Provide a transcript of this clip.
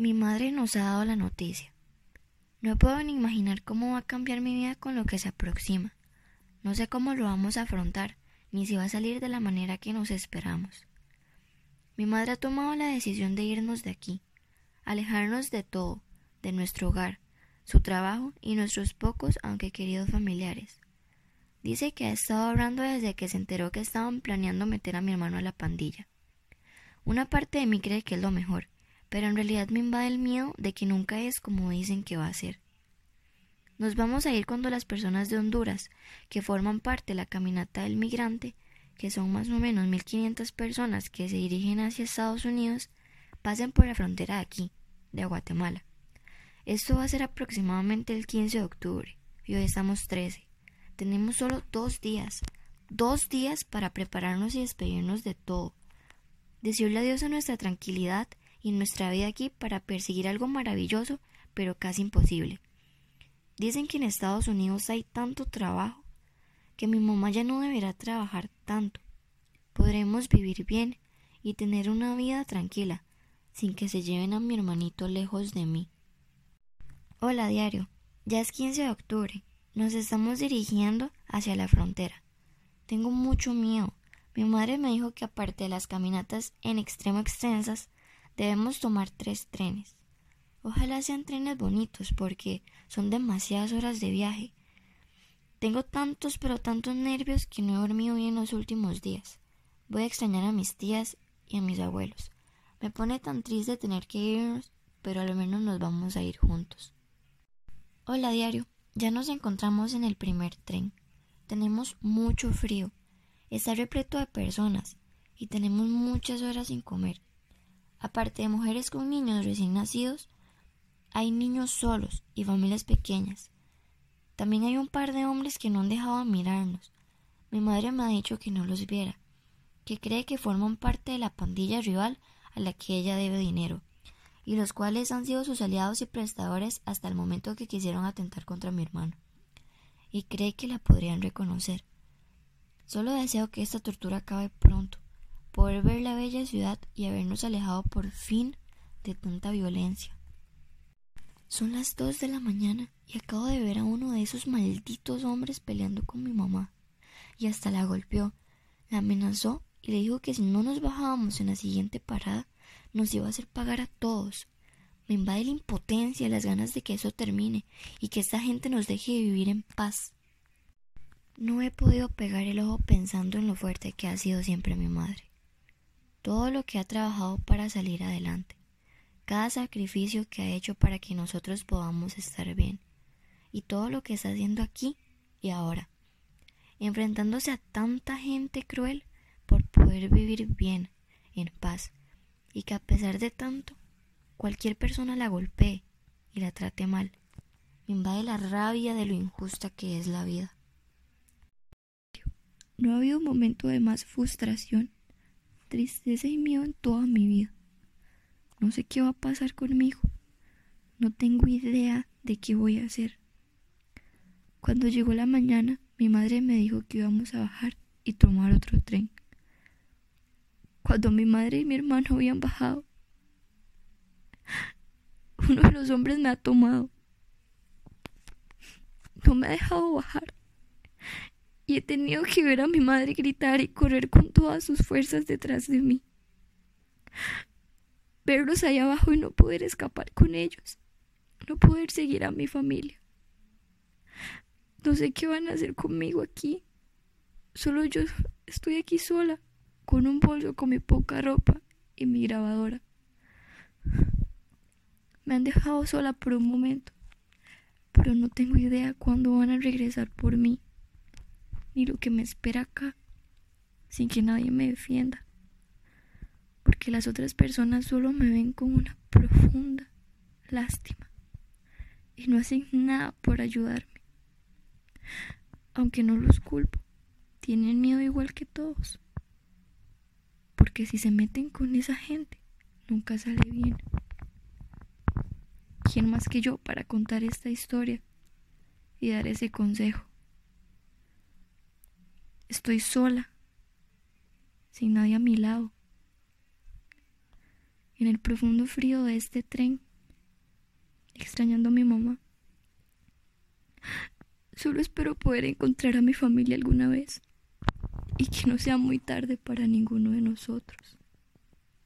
Mi madre nos ha dado la noticia. No puedo ni imaginar cómo va a cambiar mi vida con lo que se aproxima. No sé cómo lo vamos a afrontar, ni si va a salir de la manera que nos esperamos. Mi madre ha tomado la decisión de irnos de aquí, alejarnos de todo, de nuestro hogar, su trabajo y nuestros pocos aunque queridos familiares. Dice que ha estado hablando desde que se enteró que estaban planeando meter a mi hermano a la pandilla. Una parte de mí cree que es lo mejor, pero en realidad me invade el miedo de que nunca es como dicen que va a ser. Nos vamos a ir cuando las personas de Honduras, que forman parte de la caminata del migrante, que son más o menos 1.500 personas que se dirigen hacia Estados Unidos, pasen por la frontera de aquí, de Guatemala. Esto va a ser aproximadamente el 15 de octubre, y hoy estamos 13. Tenemos solo dos días, dos días para prepararnos y despedirnos de todo. Decirle adiós a nuestra tranquilidad y nuestra vida aquí para perseguir algo maravilloso, pero casi imposible. Dicen que en Estados Unidos hay tanto trabajo que mi mamá ya no deberá trabajar tanto. Podremos vivir bien y tener una vida tranquila, sin que se lleven a mi hermanito lejos de mí. Hola diario, ya es 15 de octubre, nos estamos dirigiendo hacia la frontera. Tengo mucho miedo. Mi madre me dijo que aparte de las caminatas en extremo extensas, debemos tomar tres trenes. Ojalá sean trenes bonitos porque son demasiadas horas de viaje tengo tantos pero tantos nervios que no he dormido bien los últimos días. Voy a extrañar a mis tías y a mis abuelos. Me pone tan triste tener que irnos, pero al menos nos vamos a ir juntos. Hola diario, ya nos encontramos en el primer tren. Tenemos mucho frío. Está repleto de personas y tenemos muchas horas sin comer. Aparte de mujeres con niños recién nacidos, hay niños solos y familias pequeñas. También hay un par de hombres que no han dejado de mirarnos. Mi madre me ha dicho que no los viera, que cree que forman parte de la pandilla rival a la que ella debe dinero, y los cuales han sido sus aliados y prestadores hasta el momento que quisieron atentar contra mi hermano, y cree que la podrían reconocer. Solo deseo que esta tortura acabe pronto, poder ver la bella ciudad y habernos alejado por fin de tanta violencia. Son las dos de la mañana y acabo de ver a uno de esos malditos hombres peleando con mi mamá. Y hasta la golpeó, la amenazó y le dijo que si no nos bajábamos en la siguiente parada, nos iba a hacer pagar a todos. Me invade la impotencia las ganas de que eso termine y que esta gente nos deje vivir en paz. No he podido pegar el ojo pensando en lo fuerte que ha sido siempre mi madre. Todo lo que ha trabajado para salir adelante cada sacrificio que ha hecho para que nosotros podamos estar bien y todo lo que está haciendo aquí y ahora, enfrentándose a tanta gente cruel por poder vivir bien, en paz, y que a pesar de tanto, cualquier persona la golpee y la trate mal. Me invade la rabia de lo injusta que es la vida. No ha habido un momento de más frustración, tristeza y miedo en toda mi vida. No sé qué va a pasar conmigo. No tengo idea de qué voy a hacer. Cuando llegó la mañana, mi madre me dijo que íbamos a bajar y tomar otro tren. Cuando mi madre y mi hermano habían bajado, uno de los hombres me ha tomado. No me ha dejado bajar. Y he tenido que ver a mi madre gritar y correr con todas sus fuerzas detrás de mí verlos allá abajo y no poder escapar con ellos, no poder seguir a mi familia. No sé qué van a hacer conmigo aquí. Solo yo estoy aquí sola, con un bolso con mi poca ropa y mi grabadora. Me han dejado sola por un momento, pero no tengo idea cuándo van a regresar por mí, ni lo que me espera acá, sin que nadie me defienda porque las otras personas solo me ven con una profunda lástima y no hacen nada por ayudarme. Aunque no los culpo, tienen miedo igual que todos. Porque si se meten con esa gente, nunca sale bien. ¿Quién más que yo para contar esta historia y dar ese consejo? Estoy sola, sin nadie a mi lado en el profundo frío de este tren extrañando a mi mamá. Solo espero poder encontrar a mi familia alguna vez y que no sea muy tarde para ninguno de nosotros.